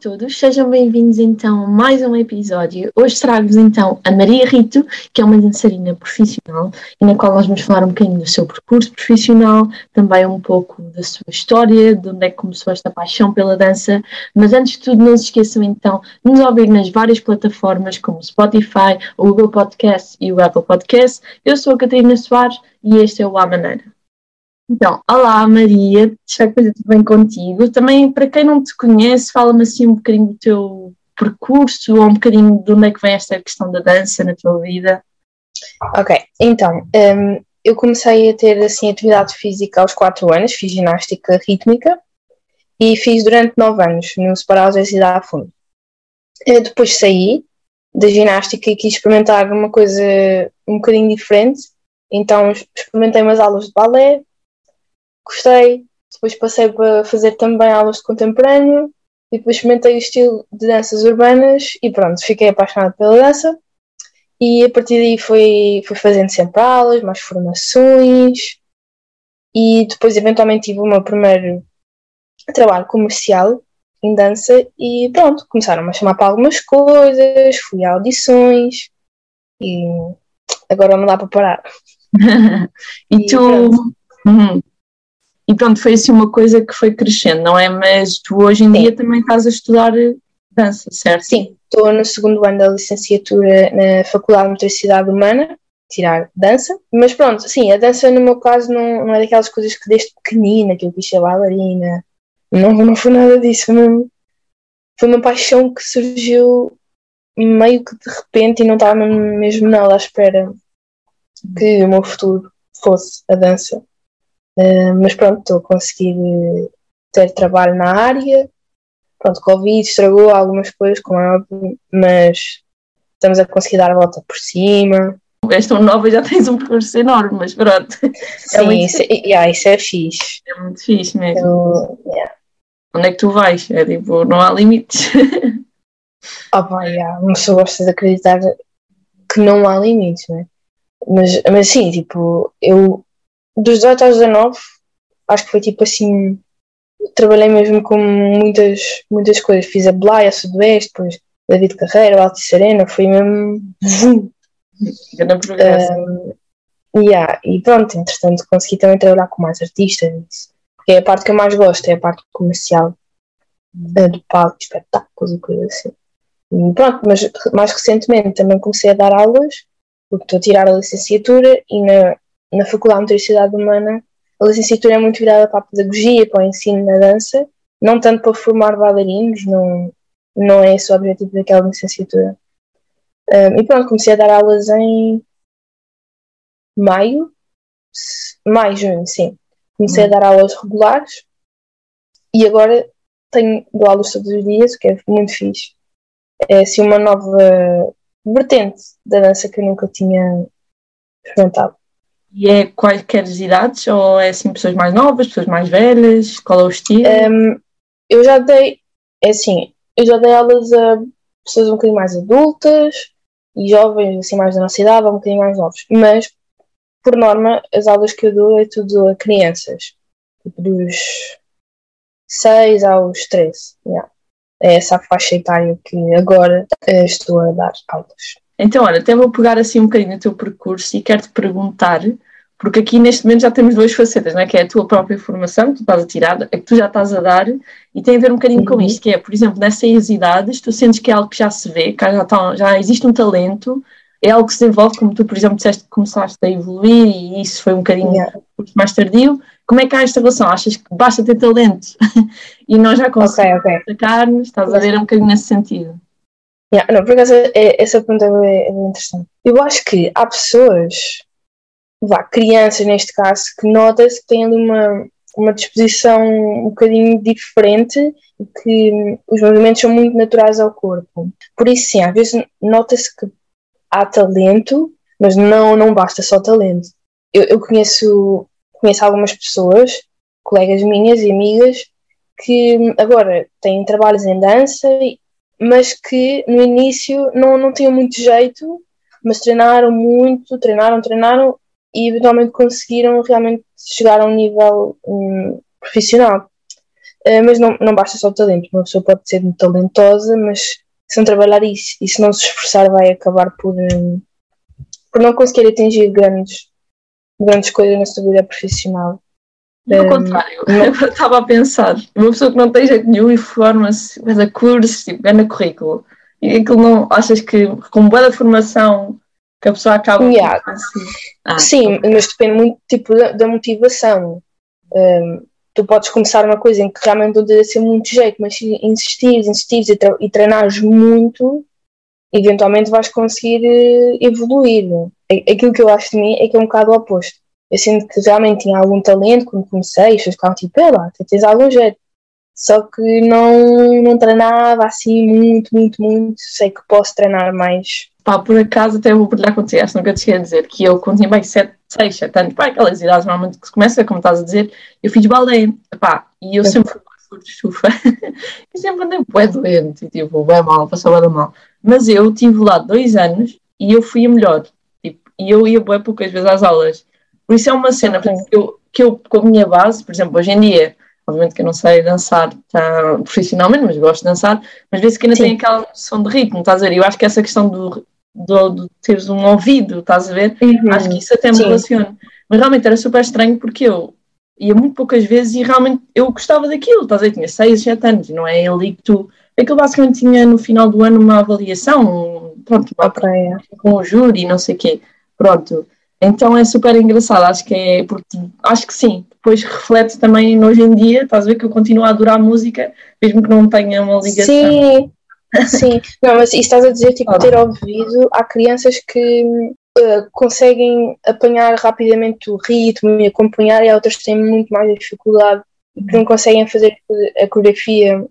todos, sejam bem-vindos então a mais um episódio. Hoje trago-vos então a Maria Rito, que é uma dançarina profissional e na qual nós vamos falar um bocadinho do seu percurso profissional, também um pouco da sua história, de onde é que começou esta paixão pela dança. Mas antes de tudo, não se esqueçam então de nos ouvir nas várias plataformas como Spotify, o Google Podcast e o Apple Podcast. Eu sou a Catarina Soares e este é o A Maneira. Então, olá Maria, espero que esteja tudo bem contigo. Também, para quem não te conhece, fala-me assim um bocadinho do teu percurso ou um bocadinho de onde é que vem esta questão da dança na tua vida. Ok, então, um, eu comecei a ter assim atividade física aos 4 anos, fiz ginástica rítmica e fiz durante 9 anos no Separado da Cidade Fundo. Eu depois saí da ginástica e quis experimentar uma coisa um bocadinho diferente, então experimentei umas aulas de balé, gostei, depois passei para fazer também aulas de contemporâneo e depois experimentei o estilo de danças urbanas e pronto, fiquei apaixonada pela dança e a partir daí fui, fui fazendo sempre aulas, mais formações e depois eventualmente tive o meu primeiro trabalho comercial em dança e pronto, começaram-me a chamar para algumas coisas, fui a audições e agora não dá para parar. e, e, tu, uhum. E pronto, foi assim uma coisa que foi crescendo, não é? Mas tu hoje em Sim. dia também estás a estudar dança, certo? Sim, estou no segundo ano da licenciatura na Faculdade de Motricidade Humana, tirar dança, mas pronto, sim, a dança no meu caso não, não é daquelas coisas que desde pequenina, que eu quis ser bailarina, não, não foi nada disso, foi uma, foi uma paixão que surgiu meio que de repente e não estava mesmo nada à espera que o meu futuro fosse a dança. Uh, mas pronto, estou a conseguir eh, ter trabalho na área. Pronto, Covid estragou algumas coisas, como é óbvio, mas estamos a conseguir dar a volta por cima. És tão nova já tens um percurso enorme, mas pronto. É Sim, muito... isso, é, yeah, isso é fixe. É muito fixe mesmo. Eu, yeah. Onde é que tu vais? É tipo, não há limites. oh, pá, yeah, uma pessoa gosta de acreditar que não há limites, né? Mas, mas sim, tipo, eu dos 18 aos 19, acho que foi tipo assim. Trabalhei mesmo com muitas, muitas coisas. Fiz a Blaia, a Sudoeste, depois David Carreira, o Altice Serena, foi mesmo. Progresso. Um, yeah, e pronto, entretanto consegui também trabalhar com mais artistas, porque é a parte que eu mais gosto, é a parte comercial uh, do palco, espetáculos e coisas assim. E pronto, mas mais recentemente também comecei a dar aulas, porque estou a tirar a licenciatura e na, na Faculdade de Motricidade Humana, a licenciatura é muito virada para a pedagogia, para o ensino na dança, não tanto para formar bailarinos, não, não é esse o objetivo daquela licenciatura. Um, e pronto, comecei a dar aulas em maio, maio, junho, sim. Comecei a dar aulas regulares e agora tenho dou aulas todos os dias, o que é muito fixe. É assim uma nova vertente da dança que eu nunca tinha experimentado. E é quaisquer idades? Ou é assim pessoas mais novas, pessoas mais velhas? Qual é o estilo? Um, eu já dei, é assim, eu já dei aulas a pessoas um bocadinho mais adultas e jovens, assim, mais da nossa idade, um bocadinho mais novos. Mas, por norma, as aulas que eu dou é tudo a crianças, tipo dos 6 aos 13. Yeah. É essa faixa etária que agora uh, estou a dar aulas. Então, olha, até vou pegar assim um bocadinho o teu percurso e quero-te perguntar, porque aqui neste momento já temos duas facetas, não é? que é a tua própria formação, que tu estás a tirar, a que tu já estás a dar, e tem a ver um bocadinho uhum. com isto, que é, por exemplo, nessas idades, tu sentes que é algo que já se vê, que já, tá, já existe um talento, é algo que se desenvolve, como tu, por exemplo, disseste que começaste a evoluir e isso foi um bocadinho yeah. mais tardio. Como é que há esta relação? Achas que basta ter talento e nós já conseguimos okay, okay. destacar-nos? Estás a ver um bocadinho nesse sentido? Yeah, não, por acaso, é, essa pergunta é, é bem interessante. Eu acho que há pessoas, vá, crianças neste caso, que nota-se que têm ali uma, uma disposição um bocadinho diferente e que os movimentos são muito naturais ao corpo. Por isso, sim, às vezes nota-se que há talento, mas não, não basta só talento. Eu, eu conheço, conheço algumas pessoas, colegas minhas e amigas, que agora têm trabalhos em dança mas que no início não, não tinham muito jeito, mas treinaram muito, treinaram, treinaram e eventualmente conseguiram realmente chegar a um nível um, profissional. Uh, mas não, não basta só o talento. Uma pessoa pode ser muito talentosa, mas se não trabalhar isso e se não se esforçar, vai acabar por, um, por não conseguir atingir grandes, grandes coisas na sua vida profissional. Ao um, contrário, não... eu estava a pensar, uma pessoa que não tem jeito nenhum e forma-se, faz a curso, tipo, ganha currículo, e aquilo não, achas que com boa formação que a pessoa acaba yeah. assim? Ah, Sim, okay. mas depende muito tipo, da, da motivação. Um, tu podes começar uma coisa em que realmente não deve ser muito jeito, mas se insistires, insistires e, tre e treinares muito, eventualmente vais conseguir uh, evoluir. Aquilo que eu acho de mim é que é um bocado o oposto. Eu sinto que realmente tinha algum talento quando comecei, as pessoas ficavam tipo, é lá, tens algum jeito. Só que não, não treinava assim muito, muito, muito. Sei que posso treinar mais. Pá, por acaso até vou partilhar contigo, acho que nunca te a dizer que eu, quando tinha bem 7, 6, 7 anos, pá, aquelas idades normalmente que se começa, como estás a dizer, eu fiz balé, pá, e eu sempre fui de chufa e sempre andei bué doente, e tipo, bem mal, passava bem mal. Mas eu tive lá dois anos e eu fui a melhor, tipo, e eu ia bué poucas vezes às aulas. Por isso é uma cena que, eu, que eu, com a minha base, por exemplo, hoje em dia, obviamente que eu não sei dançar tá, profissionalmente, mas gosto de dançar, mas vê-se que ainda Sim. tem aquela noção de ritmo, estás a ver? Eu acho que essa questão do, do, do teres um ouvido, estás a ver? Uhum. Acho que isso até me Sim. relaciona. Mas realmente era super estranho porque eu ia muito poucas vezes e realmente eu gostava daquilo, estás a ver? Tinha 6, 7 anos, não é ali que tu. Aquilo basicamente tinha no final do ano uma avaliação, pronto, uma okay. com o júri, não sei o quê. Pronto. Então é super engraçado, acho que é, porque acho que sim, depois reflete também hoje em dia, estás a ver que eu continuo a adorar música, mesmo que não tenha uma ligação. Sim, sim, não, mas estás a dizer, tipo, ter ouvido, há crianças que uh, conseguem apanhar rapidamente o ritmo e acompanhar, e há outras que têm muito mais dificuldade e que não conseguem fazer a coreografia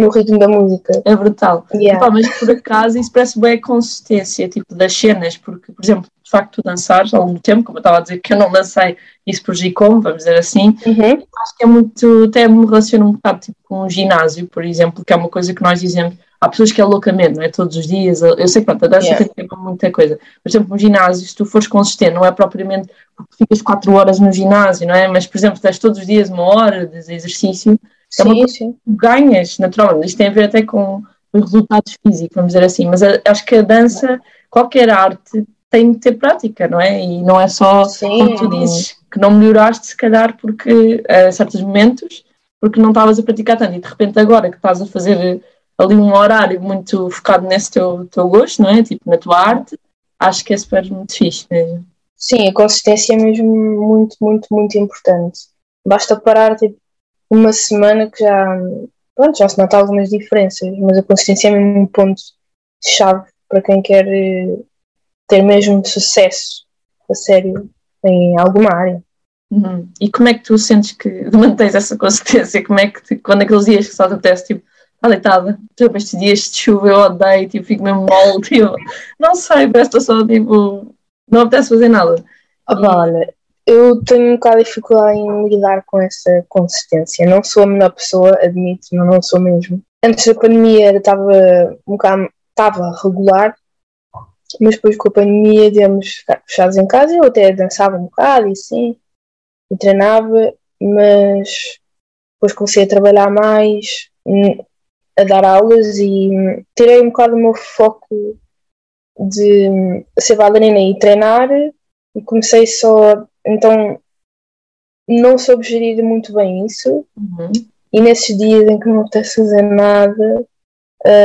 no ritmo da música. É brutal. Yeah. Epá, mas por acaso isso parece bem a consistência tipo, das cenas, porque, por exemplo, de facto tu dançares ao longo do tempo, como eu estava a dizer que eu não dancei, isso prejudicou-me, vamos dizer assim, uhum. acho que é muito, até me relaciona um bocado tipo, com o ginásio, por exemplo, que é uma coisa que nós dizemos, há pessoas que é loucamente, não é? Todos os dias, eu sei que pronto, a dança yeah. tem ver com muita coisa. Por exemplo, no ginásio, se tu fores consistente, não é propriamente porque ficas quatro horas no ginásio, não é? Mas, por exemplo, tens todos os dias uma hora de exercício, é uma coisa sim. que ganhas, naturalmente. Isto tem a ver até com os resultados físicos, vamos dizer assim. Mas a, acho que a dança, qualquer arte, tem de ter prática, não é? E não é só, sim. como tu dizes, que não melhoraste, se calhar, porque a certos momentos, porque não estavas a praticar tanto. E de repente, agora que estás a fazer ali um horário muito focado nesse teu, teu gosto, não é? Tipo, na tua arte, acho que é super muito fixe mesmo. Sim, a consistência é mesmo muito, muito, muito importante. Basta parar, tipo, uma semana que já, pronto, já se nota algumas diferenças, mas a consistência é mesmo um ponto-chave para quem quer eh, ter mesmo sucesso a sério em alguma área. Uhum. E como é que tu sentes que mantens essa consistência? Como é que, quando aqueles dias que só te apetece, tipo, está deitada, tipo, estes dias de chuva eu odeio, tipo, fico mesmo mole, tipo, não sei, parece só, tipo, não apetece fazer nada. Olha, eu tenho um bocado de dificuldade em lidar com essa consistência. Não sou a melhor pessoa, admito, mas não sou mesmo. Antes da pandemia estava um bocado estava regular, mas depois com a pandemia demos ficar fechados em casa. Eu até dançava um bocado e assim, e treinava, mas depois comecei a trabalhar mais, hum, a dar aulas e tirei um bocado o meu foco de ser bailarina e treinar e comecei só então não soube gerir muito bem isso. Uhum. E nesses dias em que não apetece fazer nada,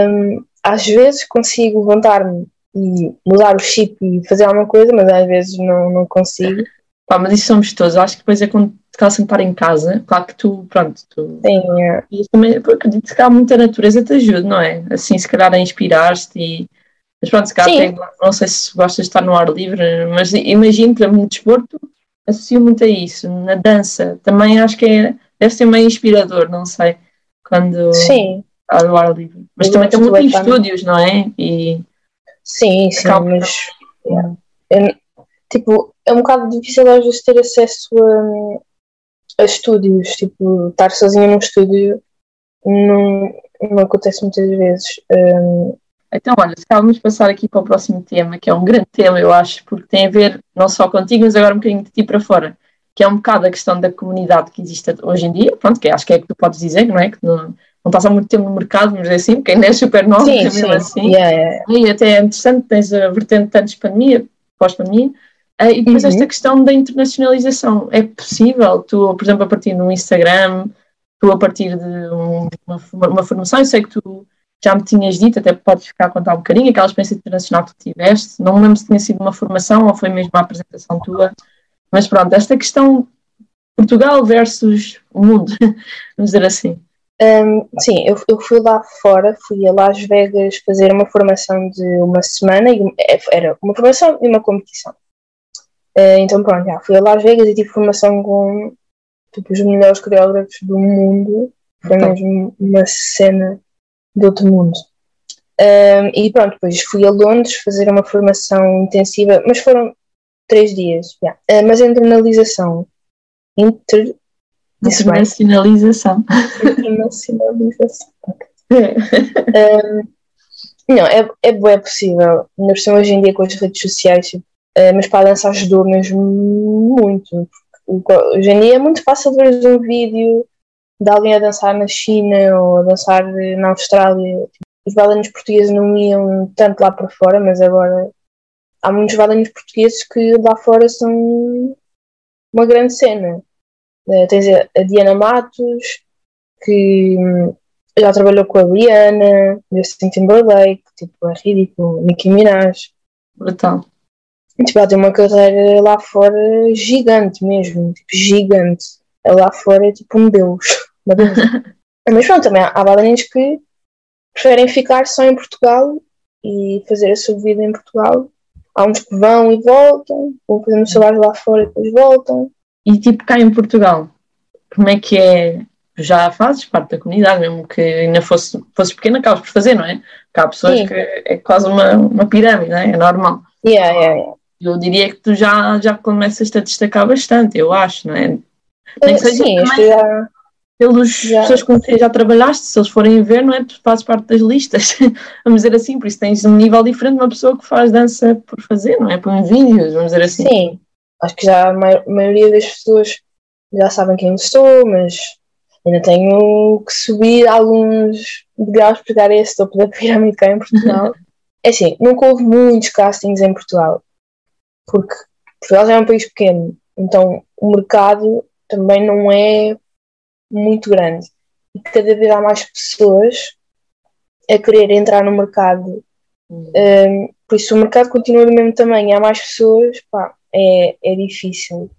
um, às vezes consigo levantar-me e mudar o chip e fazer alguma coisa, mas às vezes não, não consigo. Pá, mas isso somos todos. Acho que depois é quando te calças sentar em casa, claro que tu, pronto, tu. Sim, é. E também, acredito que há muita natureza te ajuda, não é? Assim, se calhar a inspirar-te e. Mas pronto, se calhar tem, não sei se gostas de estar no ar livre, mas imagino, exemplo, no desporto, associo muito a isso. Na dança também acho que é, deve ser meio inspirador, não sei, quando sim. está no ar livre. Mas Eu também tem muito em estúdios, não é? E sim, sim, mas é, é, tipo, é um bocado difícil às vezes ter acesso a, a estúdios, tipo, estar sozinha num estúdio não, não acontece muitas vezes. Um, então, olha, se vamos passar aqui para o próximo tema, que é um grande tema, eu acho, porque tem a ver não só contigo, mas agora um bocadinho de ti para fora, que é um bocado a questão da comunidade que existe hoje em dia, pronto, que acho que é que tu podes dizer, não é? Que não, não estás há muito tempo no mercado, vamos dizer assim, porque ainda é super nova, Sim, mesmo sim. assim. Yeah, yeah. E até é interessante, tens a vertente antes pandemia, pós-pandemia, eh, e depois Uhum. esta questão da internacionalização. É possível, tu, por exemplo, a partir do Instagram, tu a partir de um- uma, uma formação, eu sei que tu já me tinhas dito, até podes ficar a contar um bocadinho, aquela experiência internacional que tu tiveste, não me lembro se tinha sido uma formação ou foi mesmo uma apresentação tua, mas pronto, esta questão Portugal versus o mundo, vamos dizer assim. Um, sim, eu, eu fui lá fora, fui a Las Vegas fazer uma formação de uma semana, e é, era uma formação e uma competição. Uh, então, pronto, já fui a Las Vegas e tive formação com tipo, os melhores coreógrafos do mundo. Foi Então. mesmo uma cena de outro mundo. Um, e pronto, depois fui a Londres fazer uma formação intensiva, mas foram três dias. já. Uh, mas internalização. Inter... Internacionalização. Internacionalização. Não, é, é, é possível. Por cima hoje em dia com as redes sociais, eh, mas para a dança ajudou mesmo muito. Porque Hoje em dia é muito fácil ver um vídeo de alguém a dançar na China ou a dançar na Austrália. Os bailarinos portugueses não iam tanto lá para fora, mas agora há muitos bailarinos portugueses que lá fora são uma grande cena. Eh, Tens a Diana Matos, que hum, já trabalhou com a Rihanna, Justin Timberlake, tipo, é ridículo, Nicki Minaj. Brutal. Tipo, ela tem uma carreira lá fora gigante mesmo, tipo, gigante. Ela lá fora é tipo um deus. Mas pronto, também há, bailarinos que preferem ficar só em Portugal e fazer a sua vida em Portugal. Há uns que vão e voltam, vão fazendo trabalho lá fora e depois voltam. E tipo cá em Portugal, como é que é? Já fazes parte da comunidade, mesmo que ainda fosse, fosse pequena, acabas por fazer, não é? Porque há pessoas Sim. que é quase uma, uma pirâmide, não é? É normal. Yeah, yeah, yeah. Eu diria que tu já, já começas a destacar bastante, eu acho, não é? Nem que Eh, seja Sim, também- isto já, Pelos Já. pessoas com quem já trabalhaste, se eles forem ver, não é? Tu fazes parte das listas, vamos dizer assim, por isso tens um nível diferente de uma pessoa que faz dança por fazer, não é? Por vídeos, vamos dizer assim. Sim, acho que já a mai- maioria das pessoas já sabem quem eu sou, mas ainda tenho que subir alguns degraus para chegar a esse topo da pirâmide cá em Portugal. É assim, nunca houve muitos castings em Portugal, porque Portugal já é um país pequeno, então o mercado também não é muito grande. E cada vez há mais pessoas a querer entrar no mercado um, por isso, o mercado continua do mesmo tamanho, há mais pessoas, pá, é, é difícil.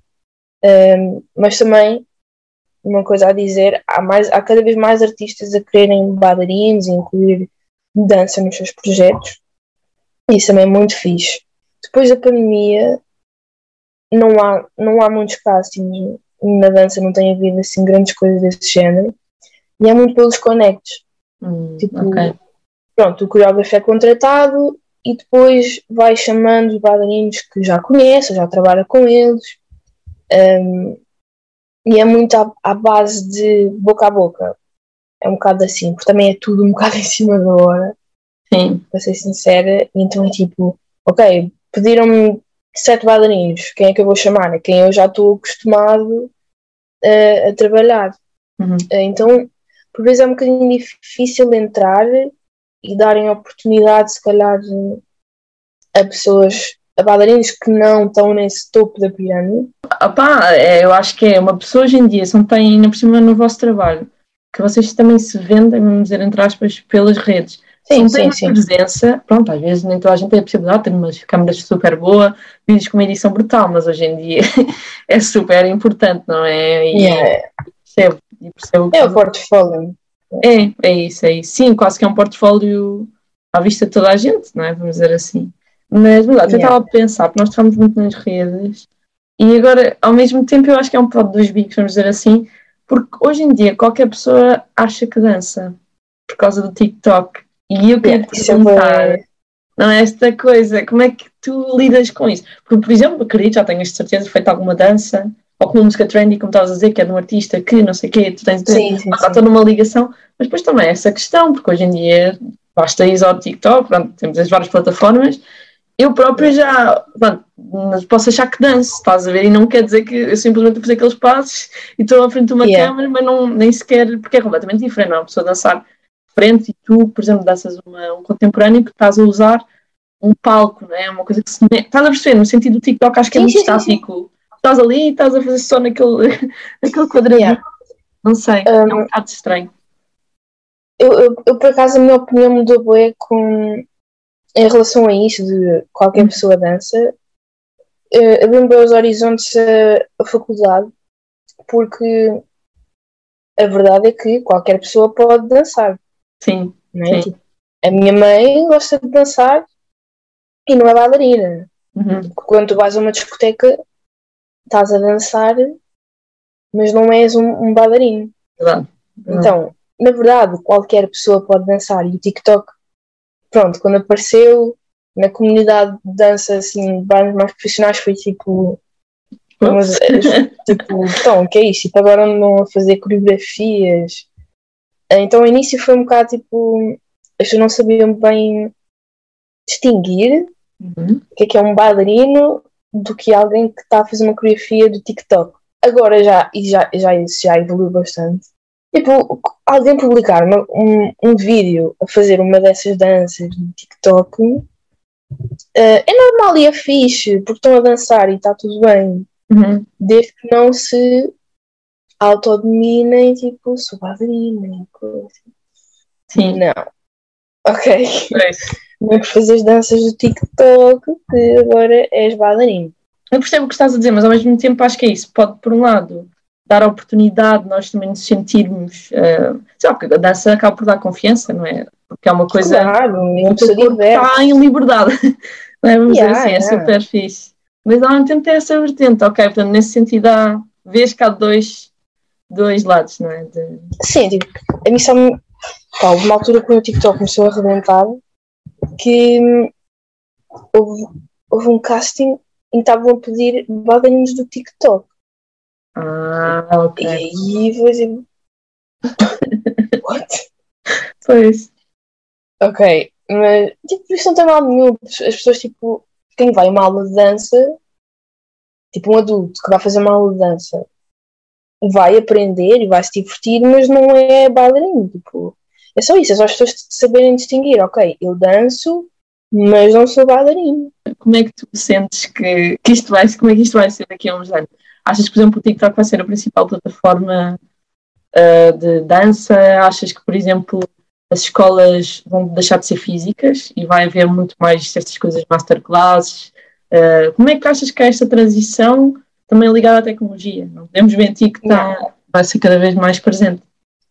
Um, mas também, uma coisa a dizer, há, mais, há cada vez mais artistas a quererem bailarinos e incluir dança nos seus projetos. Isso também é muito fixe. Depois da pandemia, não há, não há muitos castings na dança, não tem havido assim grandes coisas desse género. E é muito pelos conectos Hum, Tipo, ok. pronto, o coreógrafo é contratado e depois vai chamando os bailarinos que já conhece, já trabalha com eles. Um, e é muito à, à base de boca a boca. É um bocado assim, porque também é tudo um bocado em cima da hora, Sim, para ser sincera. Então é tipo, ok, pediram-me sete bailarinos, quem é que eu vou chamar? É quem eu já estou acostumado uh, a trabalhar. Uhum. Uh, Então, por vezes é um bocadinho difícil entrar e darem oportunidade, se calhar, a pessoas, a bailarinos que não estão nesse topo da pirâmide. Opá, é, eu acho que é uma pessoa hoje em dia, se não tem ainda por cima no vosso trabalho, que vocês também se vendem, vamos dizer, entre aspas, pelas redes. Sim, sim, sim. presença, pronto, às vezes nem toda a gente tem a possibilidade de ter umas câmaras super boa, vídeos com uma edição brutal, mas hoje em dia é super importante, não é? E Yeah. percebo, e percebo É o portfólio. É, é isso, é isso. Sim, quase que é um portfólio à vista de toda a gente, não é? Vamos dizer assim. Mas, verdade, eu Yeah. estava a pensar, porque nós estamos muito nas redes e agora, ao mesmo tempo, eu acho que é um pó dos bicos, vamos dizer assim, porque hoje em dia qualquer pessoa acha que dança por causa do TikTok. E eu quero te é perguntar, não é esta coisa, como é que tu lidas com isso? Porque, por exemplo, acredito, já tenhas de certeza feito alguma dança, ou com uma música trendy, como estavas a dizer, que é de um artista que não sei o quê, tu tens de Sim, toda uma ligação, mas depois também é essa questão, porque hoje em dia basta ir ao TikTok, pronto, temos as várias plataformas eu própria já pronto, posso achar que danço, estás a ver? E não quer dizer que eu simplesmente fazer aqueles passos e estou à frente de uma yeah. câmera, mas não, nem sequer, porque é completamente diferente, não é? Uma pessoa dançar frente e tu, por exemplo, danças uma, um contemporâneo que estás a usar um palco, não é? Uma coisa que se. Estás a perceber? No sentido do TikTok, acho que é muito estático. Estás ali e estás a fazer só naquele, naquele quadradinho. Não sei, um, é um bocado estranho. Eu, eu, eu, por acaso, a minha opinião mudou bem com, em relação a isso de qualquer uhum. pessoa dança. Uh, abriu bem os horizontes a, a faculdade, porque a verdade é que qualquer pessoa pode dançar. Sim. É? sim. Tipo, a minha mãe gosta de dançar e não é bailarina. Uhum. Quando tu vais a uma discoteca, estás a dançar, mas não és um, um bailarino. Então, na verdade, qualquer pessoa pode dançar e o TikTok, pronto, quando apareceu na comunidade de dança, assim, bailes mais profissionais, foi tipo. Mas, tipo, então, o que é isso? Tipo, agora andam a fazer coreografias. Então, o início foi um bocado tipo. As pessoas não sabiam bem distinguir uhum. o que é que é um bailarino do que alguém que está a fazer uma coreografia do TikTok. Agora já, e já, já, isso já evoluiu bastante. Tipo, alguém publicar uma, um, um vídeo a fazer uma dessas danças no TikTok uh, é normal e é fixe, porque estão a dançar e está tudo bem. Uhum. Desde que não se autodominem, tipo, e coisa. Sim. Não. Ok. É não fazer as danças do TikTok, que agora és bailarino. Eu percebo o que estás a dizer, mas ao mesmo tempo acho que é isso. Pode, por um lado, dar a oportunidade de nós também nos sentirmos. Uh, sei lá, porque a dança acaba por dar confiança, não é? Porque é uma coisa. Claro, está em liberdade. Não é? Vamos yeah, dizer assim, yeah. é super fixe. Mas ao mesmo tempo tem essa vertente, ok? Portanto, nesse sentido, há, vês que há dois, dois lados, não é? De... Sim, tipo, a mim só me. Pá, uma altura quando o TikTok começou a arrebentar, que hum, houve, houve um casting em que estavam a pedir bailarinos do TikTok. Ah, ok. E aí foi assim. What? Pois. Ok, mas tipo, isso não tem mal nenhum. As pessoas, tipo, quem vai a uma aula de dança, tipo um adulto que vai fazer uma aula de dança, vai aprender e vai se divertir, mas não é bailarino. Tipo, é só isso, é só as pessoas saberem distinguir, ok, eu danço, mas não sou bailarino. Como é que tu sentes que, que isto vai como é que isto vai ser daqui a uns anos? Achas que, por exemplo, o TikTok vai ser a principal plataforma uh, de dança? Achas que, por exemplo, as escolas vão deixar de ser físicas e vai haver muito mais certas coisas, masterclasses? Uh, como é que achas que é esta transição também ligada à tecnologia? Não podemos mentir que está, vai ser cada vez mais presente.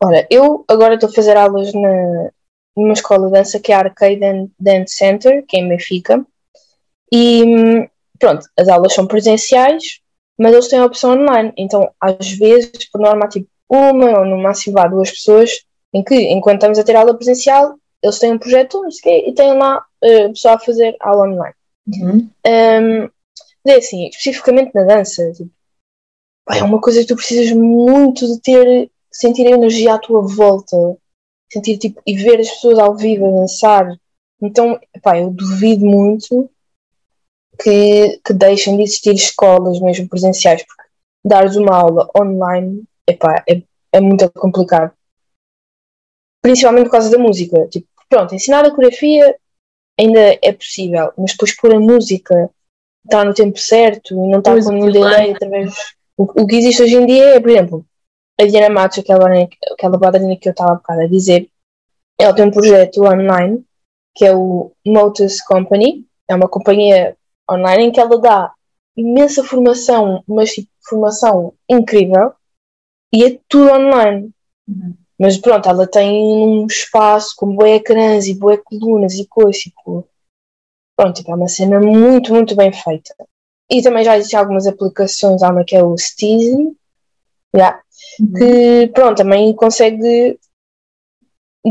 Ora, eu agora estou a fazer aulas na, numa escola de dança que é a Arcade Dance Center, que é em Benfica. E pronto, as aulas são presenciais, mas eles têm a opção online. Então, às vezes, por norma, há tipo uma ou no máximo há duas pessoas em que, enquanto estamos a ter aula presencial, eles têm um projeto e têm lá uh, pessoa a fazer aula online. Uhum. Um, é assim, especificamente na dança, tipo, é uma coisa que tu precisas muito de ter sentir a energia à tua volta, sentir tipo, e ver as pessoas ao vivo a dançar. Então, pá, eu duvido muito que, que deixem de existir escolas mesmo presenciais, porque dares uma aula online epá, é, é muito complicado. Principalmente por causa da música. Tipo, pronto, ensinar a coreografia ainda é possível, mas depois pôr a música está no tempo certo e não está com nenhum delay através. O, o que existe hoje em dia é, por exemplo, a Diana Matos, aquela, aquela bailarina que eu estava a dizer, ela tem um projeto online que é o Motus Company, é uma companhia online em que ela dá imensa formação, mas tipo, formação incrível e é tudo online. Uhum. Mas pronto, ela tem um espaço com boé ecrãs e boé colunas e coisas. Tipo, pronto, tipo, é uma cena muito, muito bem feita. E também já existem algumas aplicações, há uma que é o Steezy, yeah, uhum. que pronto, também consegue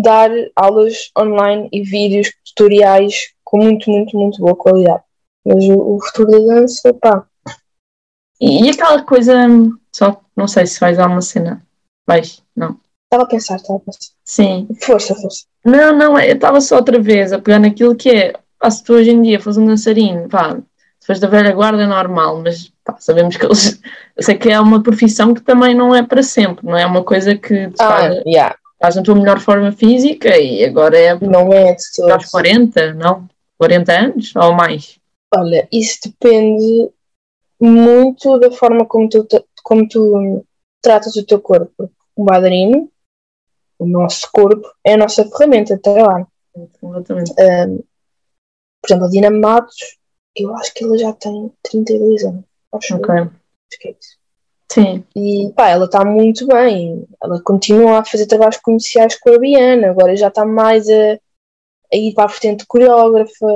dar aulas online e vídeos tutoriais com muito, muito, muito boa qualidade. Mas o, o futuro da dança, pá. E, e aquela coisa, só não sei se vais dar uma cena. Vais? Não. Estava a pensar, estava a pensar. Sim. Força, força. Não, não, eu estava só outra vez a pegar naquilo que é, pá, se tu hoje em dia fores um dançarino, pá, se fores da velha guarda é normal, mas pá, sabemos que eles. Eu sei que é uma profissão que também não é para sempre, não é uma coisa que te Ah, faz, yeah. estás na tua melhor forma física e agora é Não é de aos 40, não? 40 anos ou mais? Olha, isso depende muito da forma como tu, como tu tratas o teu corpo. Porque O bailarino, o nosso corpo, é a nossa ferramenta de trabalho. Exatamente. Por exemplo, a Dina Matos, eu acho que ela já tem 32 anos. Acho, Ok. acho que é isso. Sim, E pá, ela está muito bem. Ela continua a fazer trabalhos comerciais com a Biana, agora já está mais a, a ir para a vertente coreógrafa.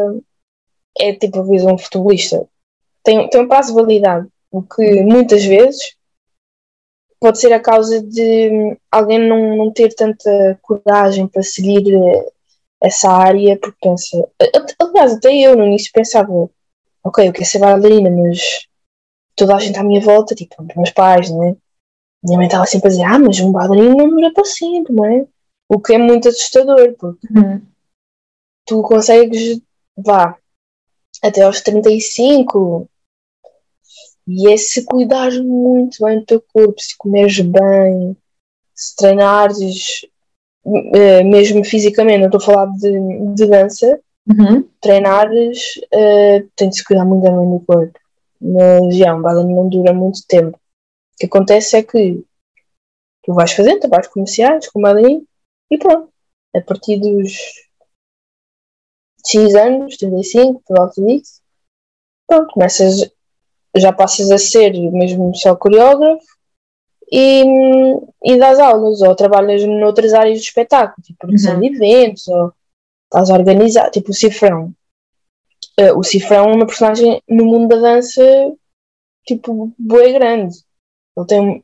É tipo a visão um futebolista. Tem, tem um prazo de validade, o que muitas vezes pode ser a causa de alguém não, não ter tanta coragem para seguir eh, essa área, porque pensa. Aliás, até eu no início pensava, ok, eu quero ser bailarina, mas toda a gente à minha volta, tipo, meus pais, né? Minha mãe estava sempre a dizer, ah, mas um bailarino não dura para sempre, não é? O que é muito assustador, porque Uhum. tu consegues, vá, até aos 35, e é se cuidares muito bem do teu corpo, se comeres bem, se treinares, mesmo fisicamente, não estou a falar de, de dança, Uhum. treinares, eh, tem de se cuidar muito bem do corpo. Mas já, um bailarino não dura muito tempo. O que acontece é que tu vais fazendo trabalhos comerciais com o bailarino e pronto. A partir dos X anos, 35, por volta disso, pronto, começas, já passas a ser mesmo só coreógrafo e, e dás aulas, ou trabalhas noutras áreas do espetáculo, tipo produção Uhum. de eventos, ou estás a organizar, tipo o Cifrão. Eh, o Cifrão é uma personagem no mundo da dança, tipo, bué grande. Ele tem, um-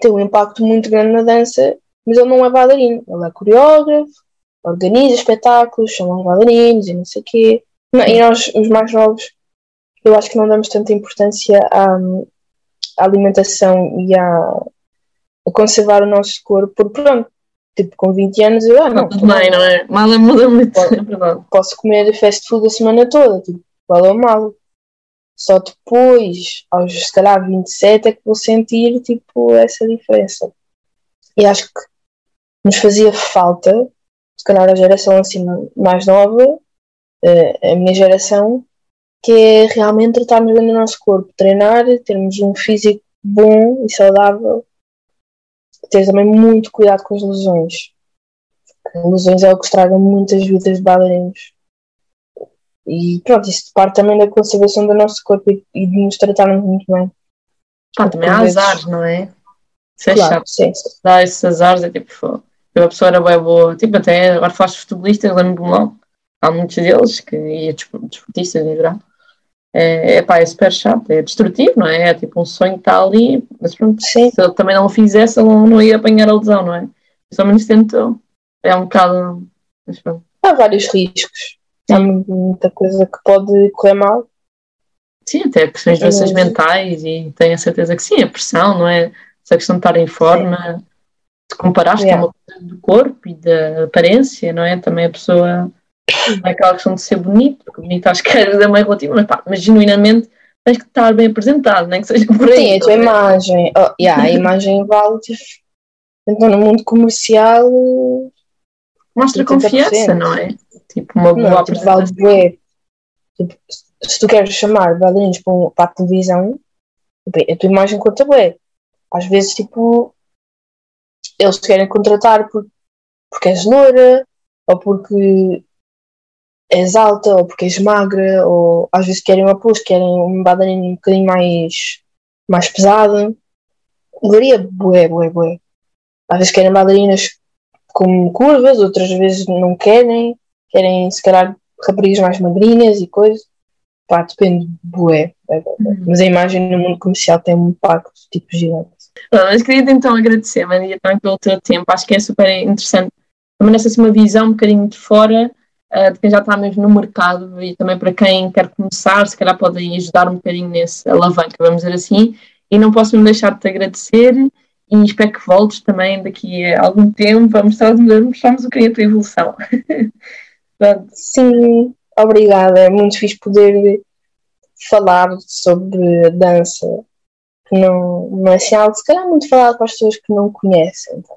tem um impacto muito grande na dança, mas ele não é bailarino. Ele é coreógrafo, organiza espetáculos, chama os bailarinos e não sei o quê. Não, E nós, os mais novos, eu acho que não damos tanta importância à, à alimentação e à, a conservar o nosso corpo, porque pronto, tipo, com 20 anos eu, ah, não, tudo bem, não é? Mal muda muito, Pode. é verdade. posso comer fast food a semana toda, tipo, é o mal? Só depois, aos se calhar 27, é que vou sentir tipo essa diferença. E acho que nos fazia falta, se calhar a geração assim mais nova, eh, a minha geração, que é realmente tratarmos bem do nosso corpo, treinar, termos um físico bom e saudável, ter também muito cuidado com as lesões. Porque lesões é o que estraga muitas vidas de bailarinos. E pronto, isso parte também da conservação do nosso corpo e, e de nos tratarmos muito bem. Pá, também há azares, não é? Isso é claro, chato. sim. Dá esses azares, é tipo, a pessoa era bem boa. Tipo, até agora falaste de futebolistas, lembro-me logo. Há muitos deles, que, e despo- desportistas em geral. É, é pá, é super chato, é destrutivo, não é? É tipo um sonho que está ali, mas pronto, Sim. se ele também não o fizesse, ele não, ia apanhar a lesão, não é? Pelo menos tentou. É um bocado. Mas pronto. Há vários riscos. Há mu- muita coisa que pode correr mal. Sim, até questões de É doenças mentais e tenho a certeza que sim, a pressão, não é? Essa questão de estar em forma, se comparares que é Yeah. uma coisa do corpo e da aparência, não é? Também a pessoa não é aquela questão de ser bonito, porque bonito acho que é meio relativo, mas, pá, mas genuinamente tens que estar bem apresentado, nem que seja por aí. Sim, a tua é? imagem. Oh, yeah, a imagem vale. Tipo, então, no mundo comercial, Mostra 80%. confiança, não é? Tipo, uma boa não, tipo, vale apresentação. Tipo, se tu queres chamar bailarinos para, para a televisão, tipo, a tua imagem conta bué. Às vezes, tipo, eles te querem contratar por, porque és loura, ou porque és alta, ou porque és magra, ou às vezes querem um aposto, querem um bailarino um bocadinho mais, mais pesado. Varia bué, bué, bué. Às vezes querem bailarinas com curvas, outras vezes não querem, querem se calhar raparigas mais magrinhas e coisas. Pá, depende, bué. bué, bué. Uhum. Mas a imagem no mundo comercial tem um impacto tipo gigante. Bom, mas queria então agradecer, Maria, também pelo teu tempo. Acho que é super interessante. Também nessa assim, uma visão um bocadinho de fora, de quem já está mesmo no mercado e também para quem quer começar, se calhar podem ajudar um bocadinho nesse alavanca, vamos dizer assim. E não posso me deixar de te agradecer e espero que voltes também daqui a algum tempo a mostrar- mostrarmos um bocadinho a tua evolução. Sim, obrigada. É muito fixe poder falar sobre dança, que não, não é assim algo se calhar muito falado para as pessoas que não conhecem. Então,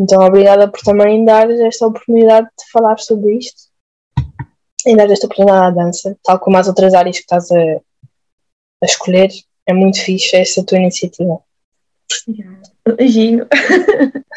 então obrigada por também dar esta oportunidade de falar sobre isto e dar esta oportunidade à dança, tal como as outras áreas que estás a, a escolher. É muito fixe essa tua iniciativa. Beijinho.